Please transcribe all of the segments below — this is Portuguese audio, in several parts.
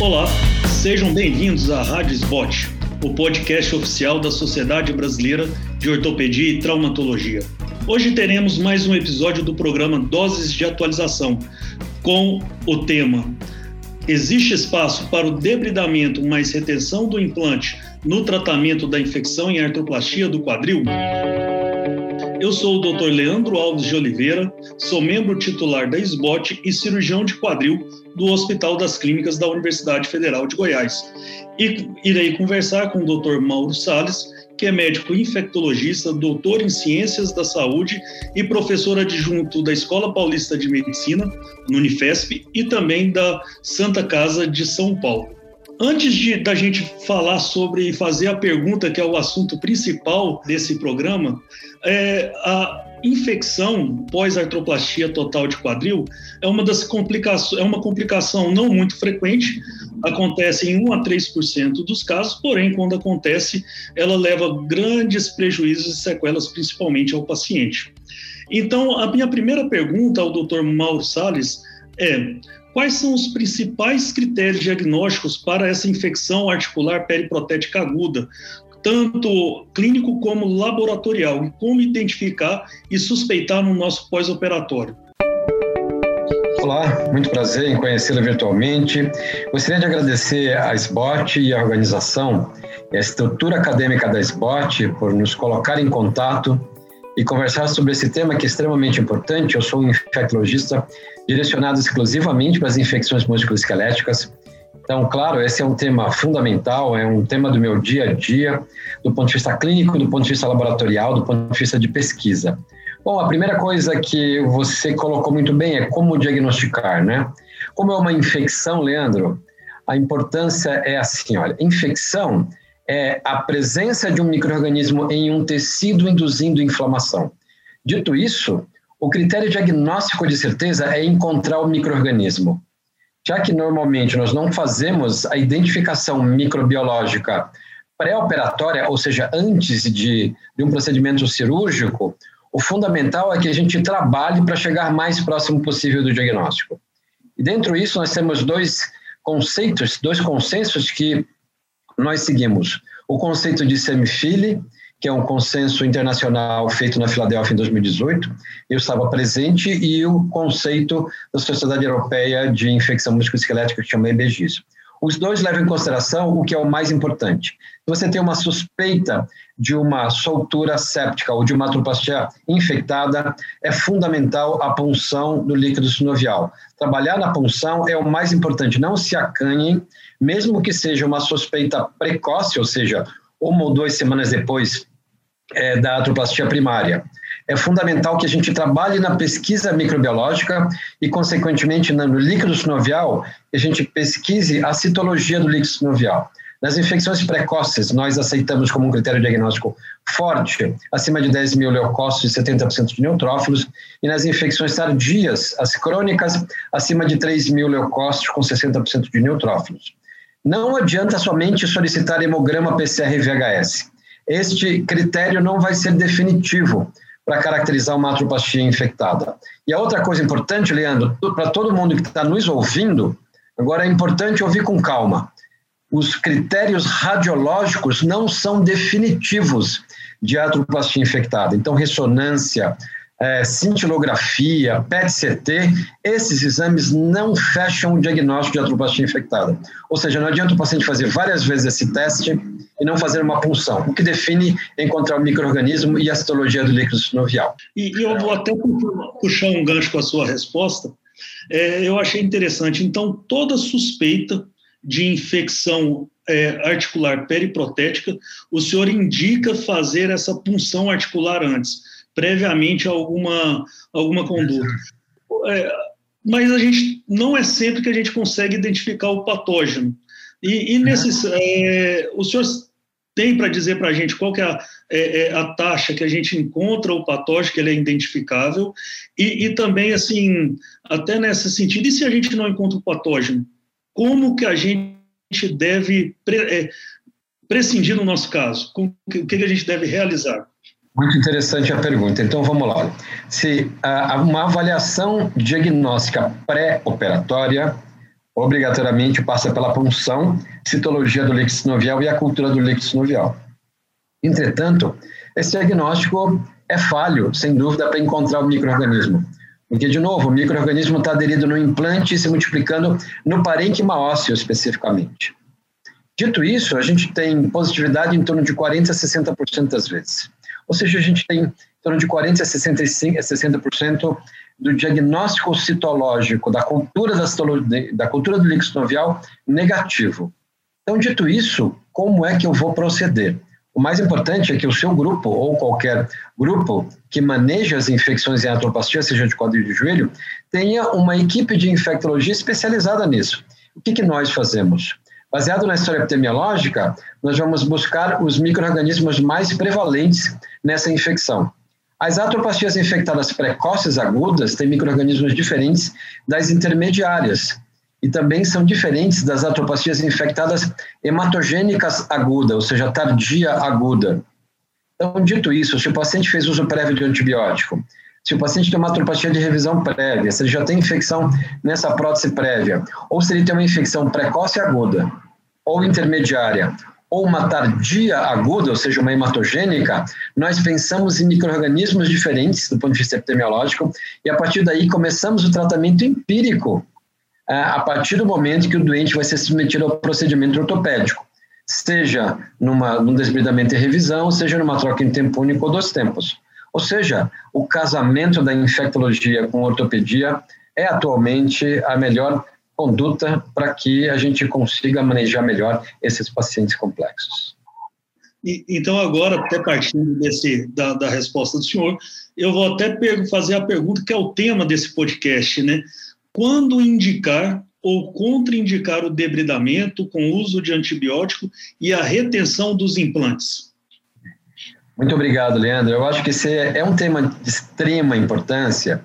Olá, sejam bem-vindos à Rádio Sbot, o podcast oficial da Sociedade Brasileira de Ortopedia e Traumatologia. Hoje teremos mais um episódio do programa Doses de Atualização, com o tema Existe espaço para o debridamento mais retenção do implante no tratamento da infecção em artroplastia do quadril? Eu sou o Dr. Leandro Alves de Oliveira, sou membro titular da SBOT e cirurgião de quadril do Hospital das Clínicas da Universidade Federal de Goiás. E irei conversar com o Dr. Mauro Sales, que é médico infectologista, doutor em Ciências da Saúde e professor adjunto da Escola Paulista de Medicina, no Unifesp, e também da Santa Casa de São Paulo. Antes de, da gente falar sobre fazer a pergunta, que é o assunto principal desse programa, é, a infecção pós-artroplastia total de quadril é uma das complicações, é uma complicação não muito frequente, acontece em 1 a 3% dos casos, porém, quando acontece, ela leva grandes prejuízos e sequelas, principalmente ao paciente. Então, a minha primeira pergunta ao Dr. Mauro Salles é: Quais são os principais critérios diagnósticos para essa infecção articular periprotética aguda, tanto clínico como laboratorial, e como identificar e suspeitar no nosso pós-operatório? Olá, muito prazer em conhecê-la virtualmente. Gostaria de agradecer à SBOT e à organização, e a estrutura acadêmica da SBOT, por nos colocar em contato e conversar sobre esse tema que é extremamente importante. Eu sou um infectologista direcionado exclusivamente para as infecções musculoesqueléticas. Então, claro, esse é um tema fundamental, é um tema do meu dia a dia, do ponto de vista clínico, do ponto de vista laboratorial, do ponto de vista de pesquisa. Bom, a primeira coisa que você colocou muito bem é como diagnosticar, né? Como é uma infecção, Leandro, a importância é assim, olha, infecção é a presença de um microorganismo em um tecido induzindo inflamação. Dito isso, o critério diagnóstico de certeza é encontrar o microorganismo. Já que normalmente nós não fazemos a identificação microbiológica pré-operatória, ou seja, antes de, de um procedimento cirúrgico, o fundamental é que a gente trabalhe para chegar mais próximo possível do diagnóstico. E dentro disso nós temos dois conceitos, dois consensos que nós seguimos. O conceito de semifile, que é um consenso internacional feito na Filadélfia em 2018. Eu estava presente e o conceito da Sociedade Europeia de Infecção Musculoesquelética, que chama EBGIS. Os dois levam em consideração o que é o mais importante. Se você tem uma suspeita de uma soltura séptica ou de uma atroplastia infectada, é fundamental a punção do líquido sinovial. Trabalhar na punção é o mais importante. Não se acanhem, mesmo que seja uma suspeita precoce, ou seja, uma ou duas semanas depois é, da atroplastia primária. É fundamental que a gente trabalhe na pesquisa microbiológica e, consequentemente, no líquido sinovial, a gente pesquise a citologia do líquido sinovial. Nas infecções precoces, nós aceitamos como um critério diagnóstico forte, acima de 10 mil leucócitos e 70% de neutrófilos, e nas infecções tardias, as crônicas, acima de 3 mil leucócitos com 60% de neutrófilos. Não adianta somente solicitar hemograma PCR-VHS. Este critério não vai ser definitivo para caracterizar uma atroplastia infectada. E a outra coisa importante, Leandro, para todo mundo que está nos ouvindo, agora é importante ouvir com calma. Os critérios radiológicos não são definitivos de atroplastia infectada. Então, ressonância, é, cintilografia, PET-CT, esses exames não fecham o diagnóstico de atroplastia infectada. Ou seja, não adianta o paciente fazer várias vezes esse teste e não fazer uma punção. O que define encontrar o microorganismo e a citologia do líquido sinovial. E, e eu vou até puxar um gancho com a sua resposta. É, eu achei interessante. Então, toda suspeita de infecção é, articular periprotética, o senhor indica fazer essa punção articular antes previamente alguma, alguma conduta. É, mas a gente não é sempre que a gente consegue identificar o patógeno. E, e nesses, é, o senhor tem para dizer para a gente qual que é a, é, é, a, taxa que a gente encontra o patógeno, que ele é identificável, e, e, também, assim, até nesse sentido, e se a gente não encontra o patógeno, como que a gente deve pre, é, prescindir no nosso caso? o que, que a gente deve realizar? Muito interessante a pergunta. Então vamos lá. Se uma avaliação diagnóstica pré-operatória, Obrigatoriamente passa pela punção, citologia do líquido sinovial e a cultura do líquido sinovial. Entretanto, esse diagnóstico é falho, sem dúvida, para encontrar o microorganismo. Porque, de novo, o microorganismo está aderido no implante e se multiplicando no parênquima ósseo especificamente. Dito isso, a gente tem positividade em torno de 40% a 60% das vezes. Ou seja, a gente tem em torno de 40% a 65%, a 60% do diagnóstico citológico da cultura, da, da cultura do líquido sinovial negativo. Então, dito isso, como é que eu vou proceder? O mais importante é que o seu grupo, ou qualquer grupo que maneja as infecções em atropastia, seja de quadril de joelho, tenha uma equipe de infectologia especializada nisso. O que, que nós fazemos? Baseado na história epidemiológica, nós vamos buscar os micro-organismos mais prevalentes nessa infecção. As atropastias infectadas precoces agudas têm micro-organismos diferentes das intermediárias e também são diferentes das atropastias infectadas hematogênicas aguda, ou seja, tardia aguda. Então, dito isso, se o paciente fez uso prévio de antibiótico, se o paciente tem uma atropatia de revisão prévia, se ele já tem infecção nessa prótese prévia, ou se ele tem uma infecção precoce aguda, ou intermediária, ou uma tardia aguda, ou seja, uma hematogênica, nós pensamos em micro-organismos diferentes do ponto de vista epidemiológico e a partir daí começamos o tratamento empírico é, a partir do momento que o doente vai ser submetido ao procedimento ortopédico, seja numa, num desbridamento e revisão, seja numa troca em tempo único ou dois tempos. Ou seja, o casamento da infectologia com ortopedia é atualmente a melhor conduta para que a gente consiga manejar melhor esses pacientes complexos. Então, agora, até partindo desse, da, da resposta do senhor, eu vou até fazer a pergunta que é o tema desse podcast, né? Quando indicar ou contraindicar o debridamento com uso de antibiótico e a retenção dos implantes? Muito obrigado, Leandro. Eu acho que esse é um tema de extrema importância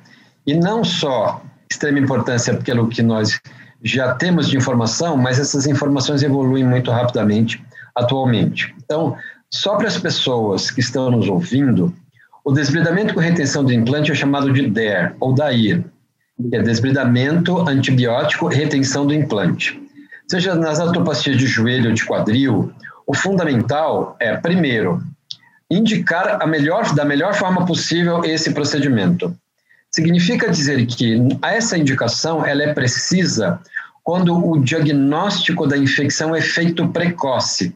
e não só extrema importância pelo que nós já temos de informação, mas essas informações evoluem muito rapidamente atualmente. Então, só para as pessoas que estão nos ouvindo, o desbridamento com retenção do implante é chamado de DER, ou DAIR, que é desbridamento antibiótico retenção do implante. Seja nas atopastias de joelho ou de quadril, o fundamental é, primeiro, indicar a melhor, da melhor forma possível esse procedimento. Significa dizer que essa indicação ela é precisa quando o diagnóstico da infecção é feito precoce.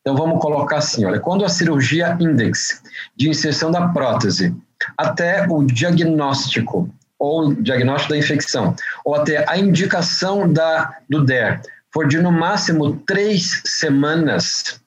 Então vamos colocar assim, olha, quando a cirurgia index de inserção da prótese até o diagnóstico ou diagnóstico da infecção ou até a indicação da do DER for de no máximo três semanas,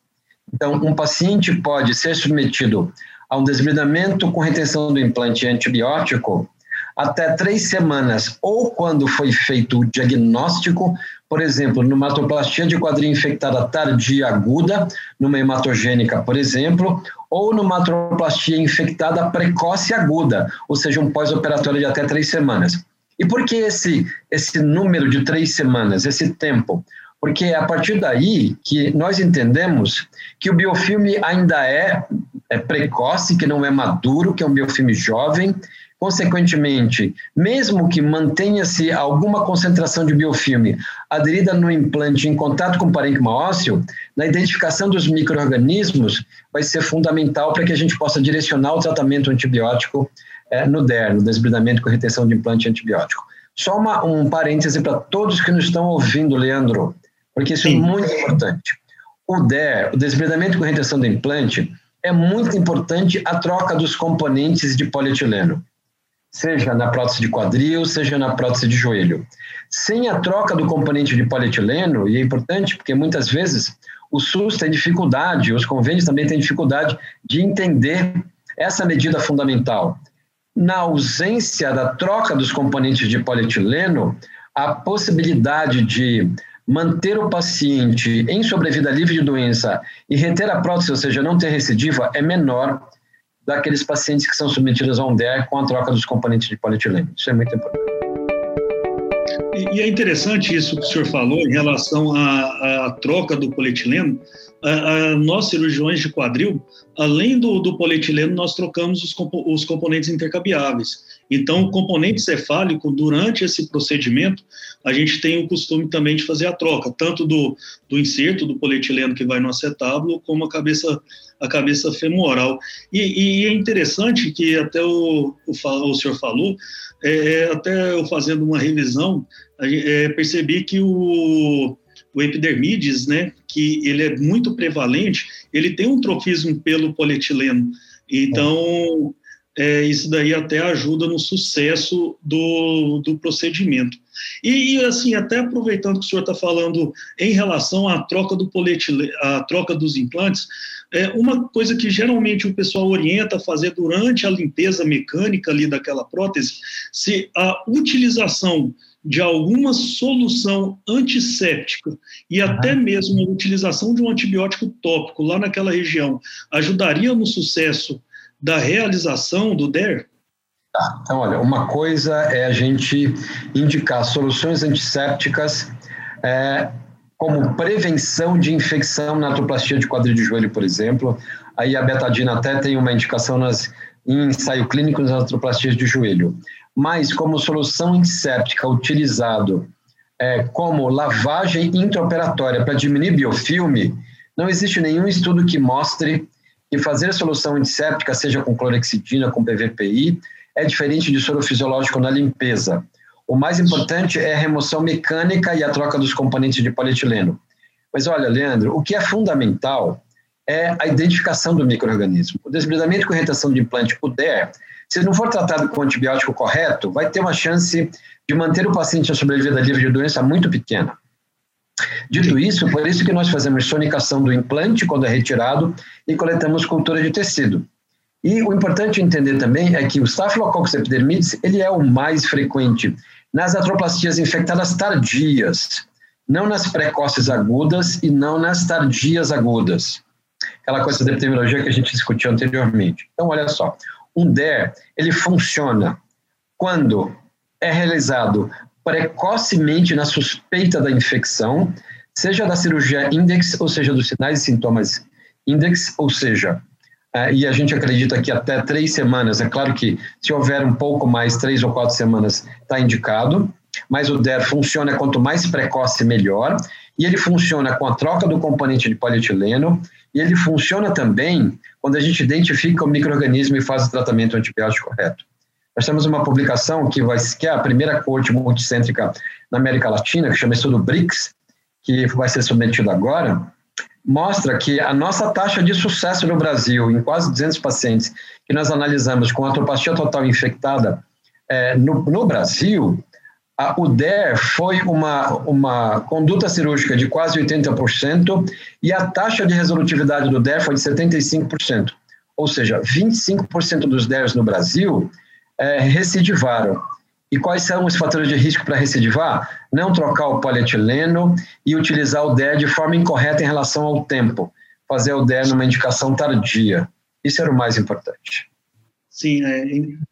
então, um paciente pode ser submetido a um desbridamento com retenção do implante antibiótico até três semanas, ou quando foi feito o diagnóstico, por exemplo, numa de quadril infectada tardia aguda, numa hematogênica, por exemplo, ou numa atoplastia infectada precoce aguda, ou seja, um pós-operatório de até três semanas. E por que esse, esse número de três semanas, esse tempo? Porque é a partir daí que nós entendemos que o biofilme ainda é, é precoce, que não é maduro, que é um biofilme jovem. Consequentemente, mesmo que mantenha-se alguma concentração de biofilme aderida no implante em contato com o parênquima ósseo, na identificação dos micro-organismos vai ser fundamental para que a gente possa direcionar o tratamento antibiótico é, no DER, no desbridamento com retenção de implante antibiótico. Só uma, um parêntese para todos que nos estão ouvindo, Leandro porque isso é Sim. é muito importante. O DER, o desbridamento com retenção do implante, é muito importante a troca dos componentes de polietileno, seja na prótese de quadril, seja na prótese de joelho. Sem a troca do componente de polietileno, e é importante porque muitas vezes o SUS tem dificuldade, os convênios também têm dificuldade de entender essa medida fundamental. Na ausência da troca dos componentes de polietileno, a possibilidade de manter o paciente em sobrevida livre de doença e reter a prótese, ou seja, não ter recidiva, é menor daqueles pacientes que são submetidos a um DER com a troca dos componentes de polietileno. Isso é muito importante. E é interessante isso que o senhor falou em relação à, à troca do polietileno, a, a, nós, cirurgiões de quadril, além do, do polietileno, nós trocamos os, compo, os componentes intercambiáveis. Então, o componente cefálico, durante esse procedimento, a gente tem o costume também de fazer a troca, tanto do, do inserto do polietileno que vai no acetábulo, como a cabeça, a cabeça femoral. E, e é interessante que até o, o, o senhor falou, é, é até eu fazendo uma revisão, é, percebi que o o epidermides, né, que ele é muito prevalente, ele tem um trofismo pelo polietileno. Então, é, isso daí até ajuda no sucesso do, do procedimento. E, assim, até aproveitando que o senhor está falando em relação à troca do polietileno, à troca dos implantes, é uma coisa que geralmente o pessoal orienta a fazer durante a limpeza mecânica ali daquela prótese, se a utilização de alguma solução antisséptica e uhum. até mesmo a utilização de um antibiótico tópico lá naquela região ajudaria no sucesso da realização do DER? Tá, então, olha, uma coisa é a gente indicar soluções antissépticas é, como prevenção de infecção na atroplastia de quadril de joelho, por exemplo. Aí a betadina até tem uma indicação nas, em ensaio clínico nas atroplastias de joelho mas como solução antisséptica utilizado é, como lavagem intraoperatória para diminuir biofilme, não existe nenhum estudo que mostre que fazer solução antisséptica, seja com clorexidina, com PVPI, é diferente de soro fisiológico na limpeza. O mais importante é a remoção mecânica e a troca dos componentes de polietileno. Mas olha, Leandro, o que é fundamental é a identificação do microorganismo. O desbridamento com retenção de implante, o DER, se não for tratado com o antibiótico correto, vai ter uma chance de manter o paciente a sobrevida livre de doença muito pequena. Dito isso, por isso que nós fazemos sonicação do implante quando é retirado e coletamos cultura de tecido. E o importante entender também é que o Staphylococcus epidermidis, ele é o mais frequente nas atroplastias infectadas tardias, não nas precoces agudas e não nas tardias agudas. Aquela coisa da epidemiologia que a gente discutiu anteriormente. Então, olha só, um DER, ele funciona quando é realizado precocemente na suspeita da infecção, seja da cirurgia index, ou seja, dos sinais e sintomas index, ou seja, é, e a gente acredita que até três semanas, é claro que se houver um pouco mais, três ou quatro semanas, está indicado, mas o DER funciona quanto mais precoce, melhor, e ele funciona com a troca do componente de polietileno, e ele funciona também quando a gente identifica o microorganismo e faz o tratamento antibiótico correto. Nós temos uma publicação que, vai, que é a primeira corte multicêntrica na América Latina, que chama Estudo BRICS, que vai ser submetido agora, mostra que a nossa taxa de sucesso no Brasil, em quase 200 pacientes que nós analisamos com atropatia total infectada é, no, no Brasil, a UDER foi uma, uma conduta cirúrgica de quase 80% e a taxa de resolutividade do DER foi de 75%. Ou seja, 25% dos DERs no Brasil é, recidivaram. E quais são os fatores de risco para recidivar? Não trocar o polietileno e utilizar o DER de forma incorreta em relação ao tempo. Fazer o DER numa indicação tardia. Isso era o mais importante. Sim, é,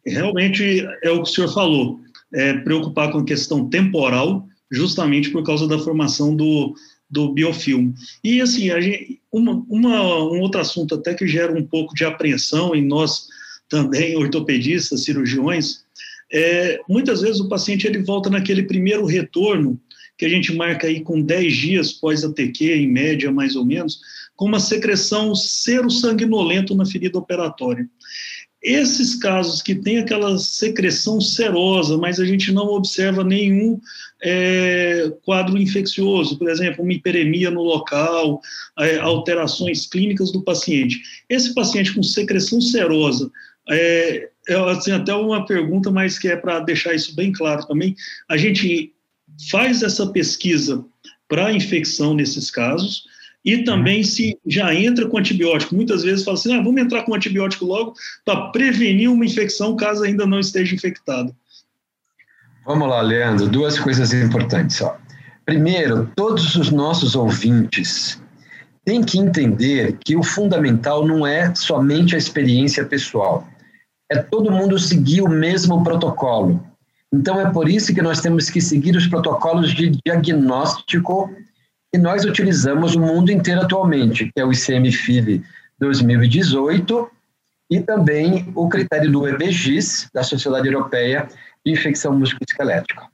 realmente é o que o senhor falou é, preocupar com a questão temporal, justamente por causa da formação do, do biofilme. E, assim, gente, uma, uma, um outro assunto até que gera um pouco de apreensão em nós também, ortopedistas, cirurgiões, é, muitas vezes o paciente ele volta naquele primeiro retorno, que a gente marca aí com 10 dias pós ATQ, em média, mais ou menos, com uma secreção sero-sanguinolento na ferida operatória. Esses casos que tem aquela secreção serosa, mas a gente não observa nenhum é, quadro infeccioso, por exemplo, uma hiperemia no local, é, alterações clínicas do paciente. Esse paciente com secreção serosa, é, é assim, até uma pergunta, mas que é para deixar isso bem claro também, a gente faz essa pesquisa para infecção nesses casos, e também se já entra com antibiótico. Muitas vezes fala assim, ah, vamos entrar com antibiótico logo para prevenir uma infecção caso ainda não esteja infectado. Vamos lá, Leandro, duas coisas importantes. Ó. Primeiro, todos os nossos ouvintes têm que entender que o fundamental não é somente a experiência pessoal, é todo mundo seguir o mesmo protocolo. Então, é por isso que nós temos que seguir os protocolos de diagnóstico que nós utilizamos o mundo inteiro atualmente, que é o ICM-FIV 2018 e também o critério do EBGIS, da Sociedade Europeia de Infecção Musculoesquelética.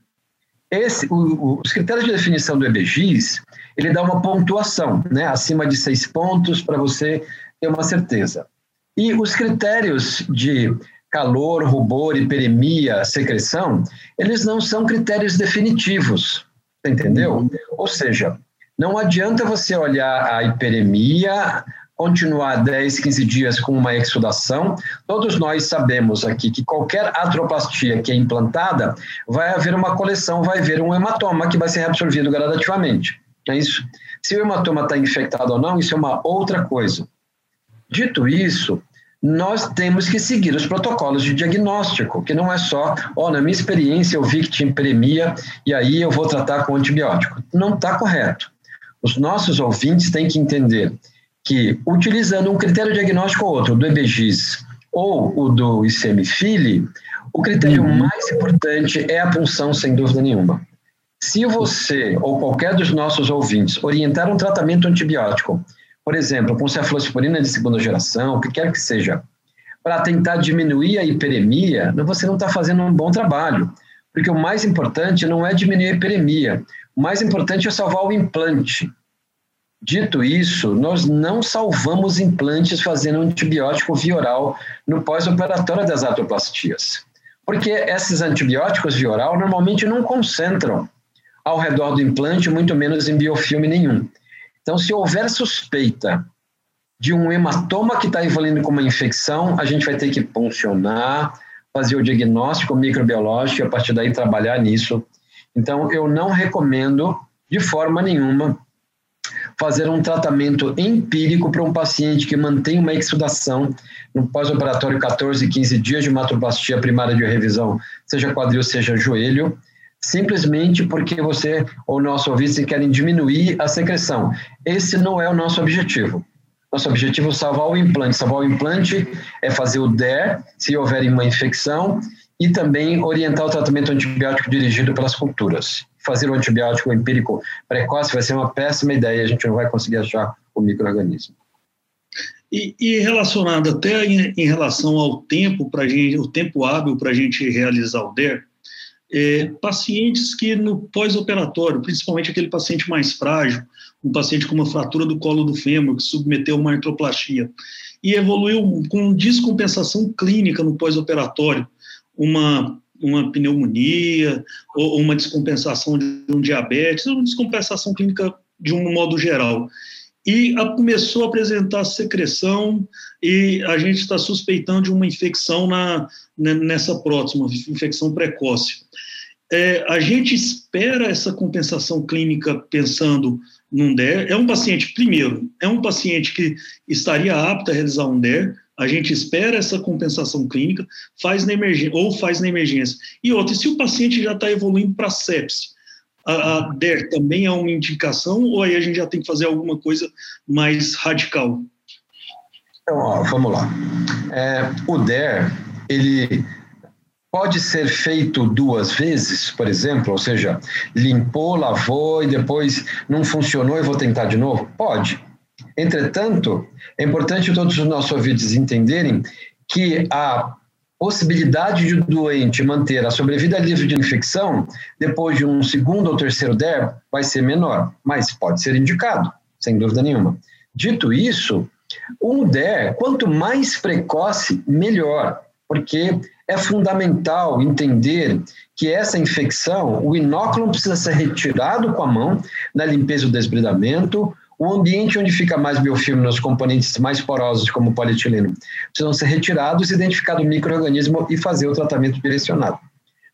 Esse, o, o, os critérios de definição do EBGIS, ele dá uma pontuação, né, acima de seis pontos para você ter uma certeza. E os critérios de calor, rubor, hiperemia, secreção, eles não são critérios definitivos, entendeu? Ou seja, não adianta você olhar a hiperemia, continuar 10, 15 dias com uma exudação. Todos nós sabemos aqui que qualquer atroplastia que é implantada, vai haver uma coleção, vai haver um hematoma que vai ser reabsorvido gradativamente. É isso. Se o hematoma está infectado ou não, isso é uma outra coisa. Dito isso, nós temos que seguir os protocolos de diagnóstico, que não é só, ó, oh, na minha experiência eu vi que tinha hiperemia e aí eu vou tratar com antibiótico. Não está correto. Os nossos ouvintes têm que entender que, utilizando um critério diagnóstico ou outro, do EBGIS ou o do ICM-FILE, o critério uhum. mais importante é a punção, sem dúvida nenhuma. Se você ou qualquer dos nossos ouvintes orientar um tratamento antibiótico, por exemplo, com cefalosporina de segunda geração, o que quer que seja, para tentar diminuir a hiperemia, você não está fazendo um bom trabalho. Porque o mais importante não é diminuir a hiperemia, o mais importante é salvar o implante. Dito isso, nós não salvamos implantes fazendo antibiótico via oral no pós-operatório das atoplastias. Porque esses antibióticos via oral normalmente não concentram ao redor do implante, muito menos em biofilme nenhum. Então, se houver suspeita de um hematoma que está evoluindo como uma infecção, a gente vai ter que puncionar, fazer o diagnóstico microbiológico e a partir daí trabalhar nisso. Então, eu não recomendo de forma nenhuma fazer um tratamento empírico para um paciente que mantém uma exudação no pós-operatório 14, 15 dias de matoplastia primária de revisão, seja quadril, seja joelho, simplesmente porque você ou nosso ouvinte querem diminuir a secreção. Esse não é o nosso objetivo. Nosso objetivo é salvar o implante. Salvar o implante é fazer o DER, se houver uma infecção, e também orientar o tratamento antibiótico dirigido pelas culturas fazer o antibiótico empírico precoce vai ser uma péssima ideia, a gente não vai conseguir achar o microorganismo. E, e, relacionado até em, em relação ao tempo para gente, o tempo hábil para a gente realizar o DER, é, pacientes que no pós-operatório, principalmente aquele paciente mais frágil, um paciente com uma fratura do colo do fêmur que submeteu uma artroplastia e evoluiu com descompensação clínica no pós-operatório, uma uma pneumonia ou uma descompensação de um diabetes, ou uma descompensação clínica de um modo geral. E a, começou a apresentar secreção e a gente está suspeitando de uma infecção na, nessa próxima, infecção precoce. É, a gente espera essa compensação clínica pensando num DER. É um paciente, primeiro, é um paciente que estaria apto a realizar um DER, a gente espera essa compensação clínica, faz na emergência, ou faz na emergência. E outra, se o paciente já está evoluindo para sepse, a, a DER também é uma indicação, ou aí a gente já tem que fazer alguma coisa mais radical? Então, ó, vamos lá. É, o DER, ele pode ser feito duas vezes, por exemplo, ou seja, limpou, lavou e depois não funcionou e vou tentar de novo? Pode. Entretanto, é importante todos os nossos ouvintes entenderem que a possibilidade de o doente manter a sobrevida livre de infecção depois de um segundo ou terceiro DER vai ser menor, mas pode ser indicado, sem dúvida nenhuma. Dito isso, um DER, quanto mais precoce, melhor, porque é fundamental entender que essa infecção, o inóculo precisa ser retirado com a mão na limpeza do desbridamento, o ambiente onde fica mais biofilme nos componentes mais porosos, como o polietileno, precisam ser retirados, identificado o microorganismo e fazer o tratamento direcionado.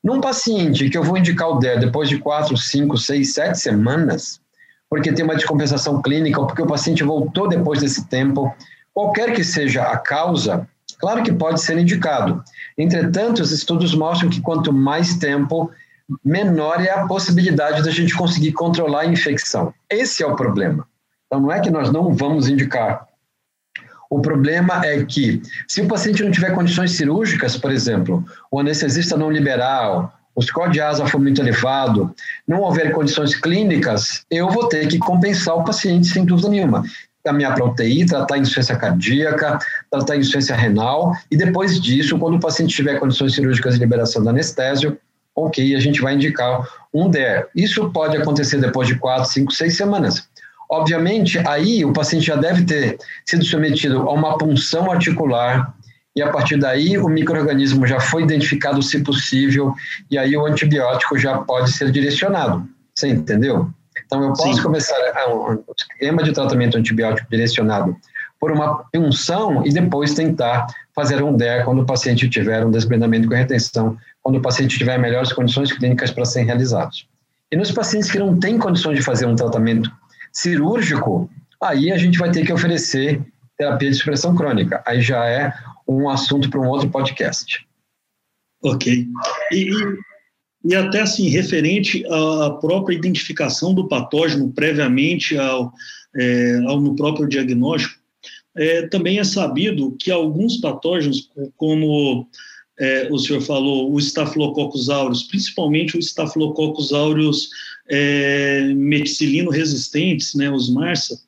Num paciente que eu vou indicar o DER depois de 4, 5, 6, 7 semanas, porque tem uma descompensação clínica ou porque o paciente voltou depois desse tempo, qualquer que seja a causa, claro que pode ser indicado. Entretanto, os estudos mostram que quanto mais tempo, menor é a possibilidade da gente conseguir controlar a infecção. Esse é o problema. Então, não é que nós não vamos indicar. O problema é que, se o paciente não tiver condições cirúrgicas, por exemplo, o anestesista não liberar, o score de asa for muito elevado, não houver condições clínicas, eu vou ter que compensar o paciente sem dúvida nenhuma. Caminhar para a UTI, tratar a insuficiência cardíaca, tratar a insuficiência renal, e depois disso, quando o paciente tiver condições cirúrgicas de liberação do anestésio, ok, a gente vai indicar um DER. Isso pode acontecer depois de quatro, cinco, seis semanas. Obviamente, aí o paciente já deve ter sido submetido a uma punção articular, e a partir daí o microorganismo já foi identificado, se possível, e aí o antibiótico já pode ser direcionado. Você entendeu? Então, eu posso Sim. começar um esquema de tratamento antibiótico direcionado por uma punção e depois tentar fazer um DER quando o paciente tiver um desbendamento com retenção, quando o paciente tiver melhores condições clínicas para serem realizados. E nos pacientes que não têm condições de fazer um tratamento cirúrgico, aí a gente vai ter que oferecer terapia de supressão crônica. Aí já é um assunto para um outro podcast. Ok. E, e, até assim, referente à própria identificação do patógeno previamente ao, é, ao no próprio diagnóstico, é, também é sabido que alguns patógenos, como é, o senhor falou, o Staphylococcus aureus, principalmente o Staphylococcus aureus é, meticilino resistentes, né, os MARSA,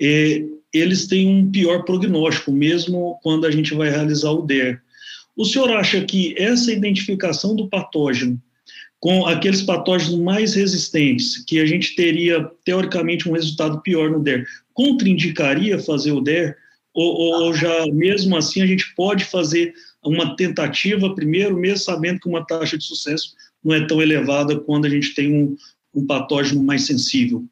é, eles têm um pior prognóstico, mesmo quando a gente vai realizar o DER. O senhor acha que essa identificação do patógeno com aqueles patógenos mais resistentes, que a gente teria, teoricamente, um resultado pior no DER, contraindicaria fazer o DER? Ou, ou já, mesmo assim, a gente pode fazer uma tentativa primeiro, mesmo sabendo que uma taxa de sucesso não é tão elevada quando a gente tem um, um patógeno mais sensível?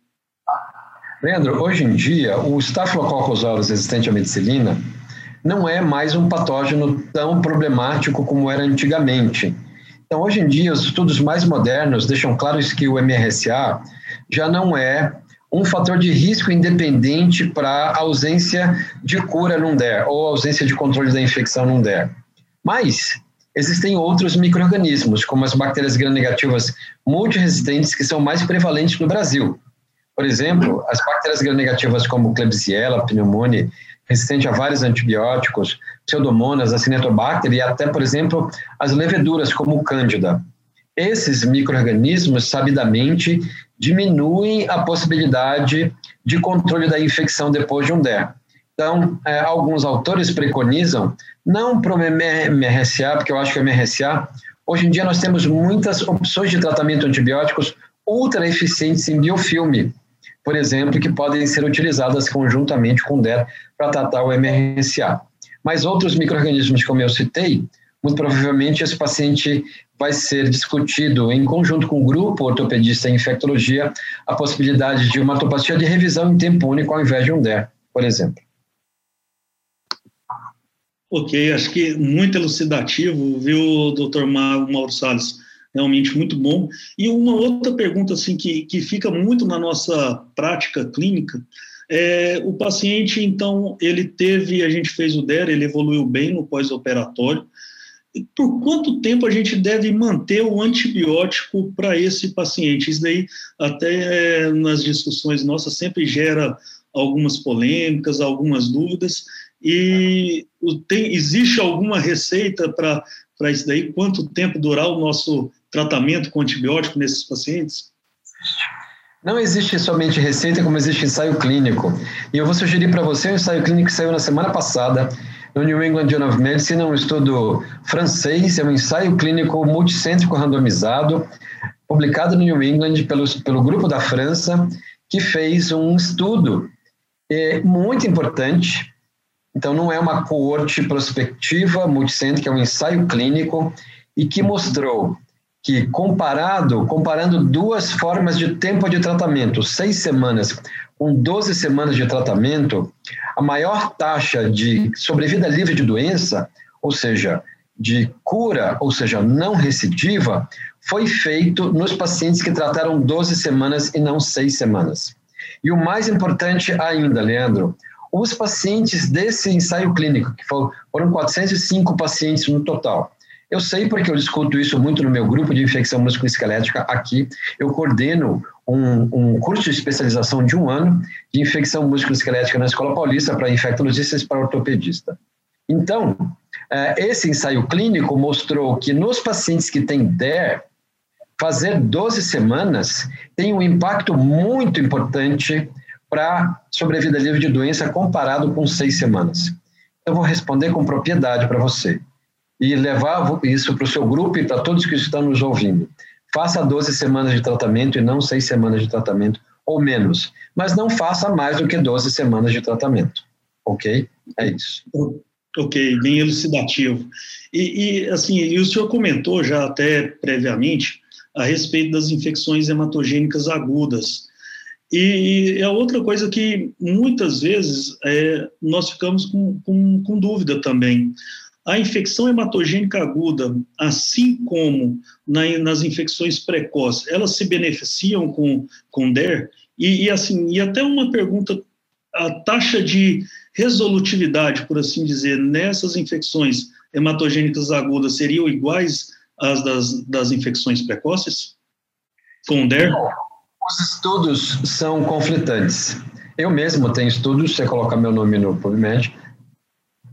Leandro, hoje em dia, o Staphylococcus aureus resistente à medicilina não é mais um patógeno tão problemático como era antigamente. Então, hoje em dia, os estudos mais modernos deixam claro que o MRSA já não é um fator de risco independente para ausência de cura num DER ou ausência de controle da infecção num DER. Mas existem outros micro-organismos, como as bactérias gram-negativas multiresistentes, que são mais prevalentes no Brasil. Por exemplo, as bactérias gram-negativas como Klebsiella pneumoniae, resistente a vários antibióticos, pseudomonas, acinetobacter e até, por exemplo, as leveduras como o Cândida. Esses micro-organismos, sabidamente, diminuem a possibilidade de controle da infecção depois de um DER. Então, é, alguns autores preconizam, não para o MRSA, porque eu acho que o MRSA, hoje em dia nós temos muitas opções de tratamento antibióticos ultra eficientes em biofilme, por exemplo, que podem ser utilizadas conjuntamente com o DER para tratar o MRSA. Mas outros micro-organismos, como eu citei, muito provavelmente esse paciente vai ser discutido em conjunto com o grupo ortopedista em infectologia a possibilidade de uma atopatia de revisão em tempo único ao invés de um DER, por exemplo. Ok, acho que muito elucidativo, viu, doutor Mauro Salles? Realmente muito bom. E uma outra pergunta, assim, que, que fica muito na nossa prática clínica, é, o paciente, então, ele teve, a gente fez o DER, ele evoluiu bem no pós-operatório. Por quanto tempo a gente deve manter o antibiótico para esse paciente? Isso daí, até é, nas discussões nossas, sempre gera algumas polêmicas, algumas dúvidas. E tem, existe alguma receita para isso daí? Quanto tempo durar o nosso tratamento com antibiótico nesses pacientes? Não existe somente receita, como existe ensaio clínico. E eu vou sugerir para você um ensaio clínico que saiu na semana passada no New England Journal of Medicine, um estudo francês, é um ensaio clínico multicêntrico randomizado, publicado no New England pelo, pelo grupo da França, que fez um estudo é, muito importante então, não é uma coorte prospectiva multicêntrica, é um ensaio clínico e que mostrou que comparado, comparando duas formas de tempo de tratamento, seis semanas com 12 semanas de tratamento, a maior taxa de sobrevida livre de doença, ou seja, de cura, ou seja, não recidiva, foi feito nos pacientes que trataram 12 semanas e não seis semanas. E o mais importante ainda, Leandro, os pacientes desse ensaio clínico, que foram 405 pacientes no total. Eu sei porque eu discuto isso muito no meu grupo de infecção musculoesquelética aqui. Eu coordeno um, um curso de especialização de um ano de infecção musculoesquelética na Escola Paulista para infectologistas e para ortopedista. Então, eh, esse ensaio clínico mostrou que nos pacientes que têm DER, fazer 12 semanas tem um impacto muito importante para sobrevida livre de doença comparado com seis semanas. Eu vou responder com propriedade para você e levar isso para o seu grupo e para todos que estão nos ouvindo. Faça 12 semanas de tratamento e não seis semanas de tratamento ou menos, mas não faça mais do que 12 semanas de tratamento, ok? É isso. Ok, bem elucidativo. E, e, assim, e o senhor comentou já até previamente a respeito das infecções hematogênicas agudas. E, e a outra coisa que muitas vezes é, nós ficamos com, com, com dúvida também. A infecção hematogênica aguda, assim como na, nas infecções precoces, elas se beneficiam com, com DER? E, e, assim, e até uma pergunta, a taxa de resolutividade, por assim dizer, nessas infecções hematogênicas agudas seriam iguais às das, das infecções precoces? Com DER? Os estudos são conflitantes. Eu mesmo tenho estudos, você colocar meu nome no PubMed,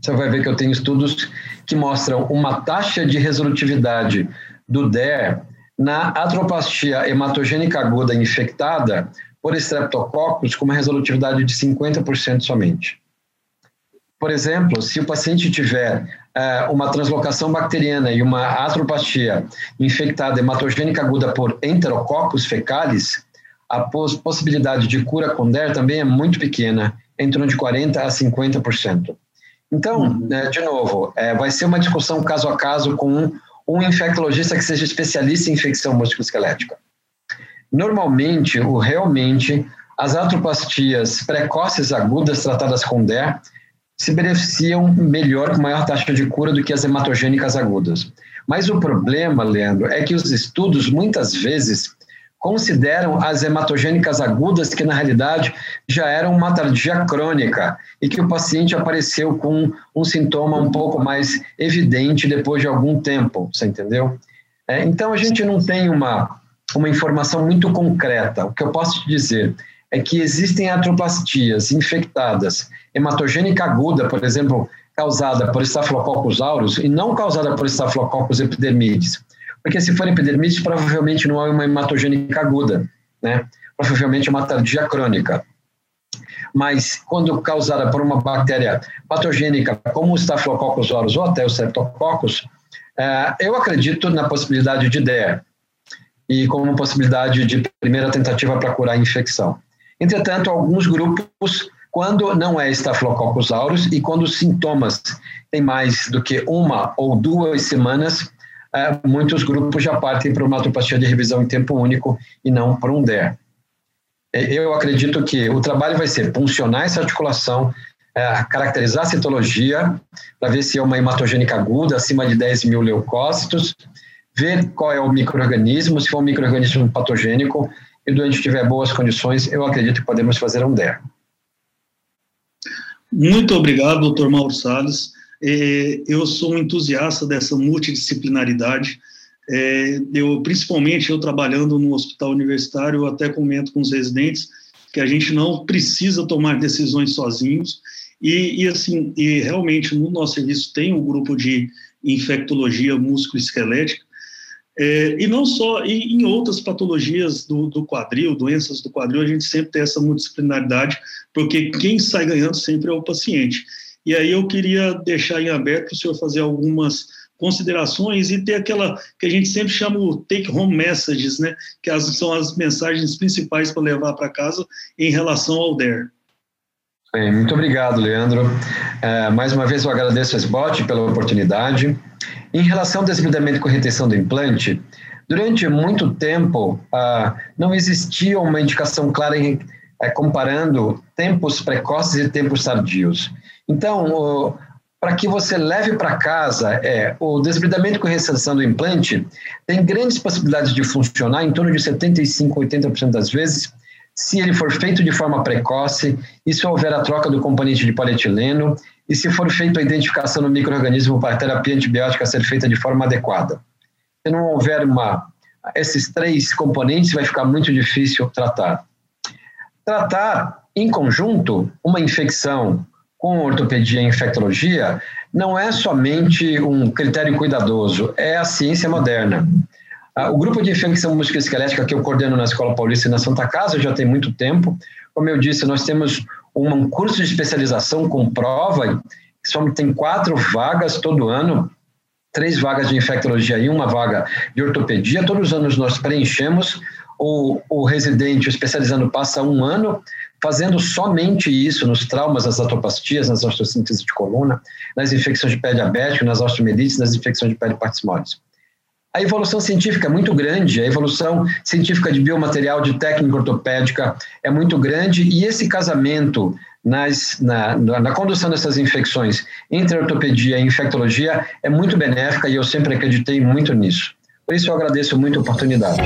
você vai ver que eu tenho estudos que mostram uma taxa de resolutividade do DER na atropastia hematogênica aguda infectada por estreptococcus com uma resolutividade de 50% somente. Por exemplo, se o paciente tiver uh, uma translocação bacteriana e uma atropastia infectada hematogênica aguda por enterococcus fecalis, a poss possibilidade de cura com DER também é muito pequena, em torno de 40% a 50%. Então, uhum. né, de novo, é, vai ser uma discussão caso a caso com um, um infectologista que seja especialista em infecção musculoesquelética. Normalmente, ou realmente, as atropastias precoces agudas tratadas com DER se beneficiam melhor com maior taxa de cura do que as hematogênicas agudas. Mas o problema, Leandro, é que os estudos muitas vezes consideram as hematogênicas agudas que na realidade já eram uma tardia crônica e que o paciente apareceu com um sintoma um pouco mais evidente depois de algum tempo, você entendeu? É, então a gente não tem uma, uma informação muito concreta. O que eu posso te dizer é que existem atroplastias infectadas, hematogênica aguda, por exemplo, causada por Staphylococcus aureus e não causada por Staphylococcus epidermidis. Porque se for epidermidis, provavelmente não é uma hematogênica aguda, né? Provavelmente é uma tardia crônica. Mas quando causada por uma bactéria patogênica, como o Staphylococcus aureus ou até o Streptococcus, eh, eu acredito na possibilidade de DER e como possibilidade de primeira tentativa para curar a infecção. Entretanto, alguns grupos, quando não é Staphylococcus aureus e quando os sintomas têm mais do que uma ou duas semanas, é, muitos grupos já partem para uma atopatia de revisão em tempo único e não para um DER. Eu acredito que o trabalho vai ser funcionar essa articulação, é, caracterizar a citologia, para ver se é uma hematogênica aguda, acima de 10 mil leucócitos, ver qual é o microorganismo, se for um microorganismo patogênico, e o doente tiver boas condições, eu acredito que podemos fazer um DER. Muito obrigado, doutor Mauro Salles. É, eu sou um entusiasta dessa multidisciplinaridade. É, eu, principalmente, eu trabalhando no hospital universitário, eu até comento com os residentes que a gente não precisa tomar decisões sozinhos. E, e assim, e realmente no nosso serviço tem um grupo de infectologia músculo-esquelética é, e não só, e em outras patologias do, do, quadril, doenças do quadril, a gente sempre tem essa multidisciplinaridade, porque quem sai ganhando sempre é o paciente. E aí eu queria deixar em aberto o senhor fazer algumas considerações e ter aquela que a gente sempre chama o take home messages, né? Que as, são as mensagens principais para levar para casa em relação ao DER. Bem, muito obrigado, Leandro. É, mais uma vez eu agradeço a SBOT pela oportunidade. Em relação ao desbridamento com retenção do implante, durante muito tempo ah, não existia uma indicação clara em, é, comparando tempos precoces e tempos tardios. Então, para que você leve para casa, é, o desbridamento com retenção do implante tem grandes possibilidades de funcionar, em torno de 75%, 80% das vezes, se ele for feito de forma precoce e se houver a troca do componente de polietileno e se for feita a identificação do microorganismo para a terapia antibiótica ser feita de forma adequada. Se não houver uma, esses três componentes, vai ficar muito difícil tratar. Tratar em conjunto uma infecção com ortopedia e infectologia não é somente um critério cuidadoso, é a ciência moderna. Ah, o grupo de infecção musculoesquelética que eu coordeno na Escola Paulista e na Santa Casa já tem muito tempo. Como eu disse, nós temos um curso de especialização com prova, que tem quatro vagas todo ano, três vagas de infectologia e uma vaga de ortopedia. Todos os anos nós preenchemos. O, o residente, o especializando, passa um ano fazendo somente isso nos traumas, nas atopastias, nas osteossíntese de coluna, nas infecções de pele diabética, nas osteomelites, nas infecções de pele partismoles. A evolução científica é muito grande, a evolução científica de biomaterial, de técnica ortopédica é muito grande, e esse casamento nas, na, na, condução dessas infecções entre ortopedia e infectologia é muito benéfica e eu sempre acreditei muito nisso. Por isso eu agradeço muito a oportunidade.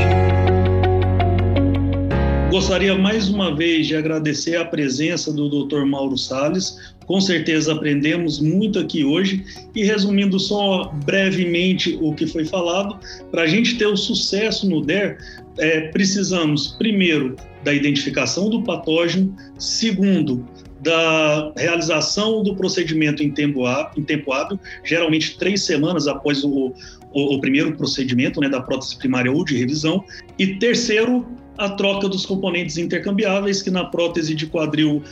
Gostaria mais uma vez de agradecer a presença do Dr. Mauro Sales. Com certeza aprendemos muito aqui hoje e resumindo só brevemente o que foi falado, para a gente ter o sucesso no DER, é, precisamos primeiro da identificação do patógeno, segundo da realização do procedimento em tempo, em tempo hábil, geralmente três semanas após o, o, o primeiro procedimento né, da prótese primária ou de revisão, e terceiro, a troca dos componentes intercambiáveis, que na prótese de quadril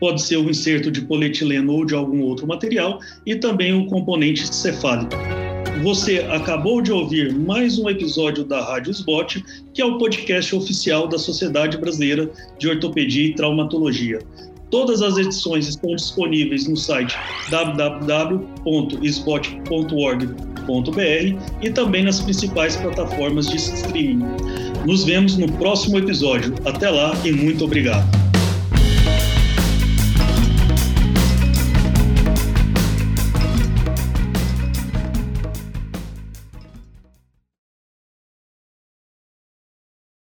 pode ser o inserto de polietileno ou de algum outro material, e também o componente cefálico. Você acabou de ouvir mais um episódio da Rádio Sbot, que é o podcast oficial da Sociedade Brasileira de Ortopedia e Traumatologia. Todas as edições estão disponíveis no site www.sbot.org.br e também nas principais plataformas de streaming. Nos vemos no próximo episódio. Até lá e muito obrigado.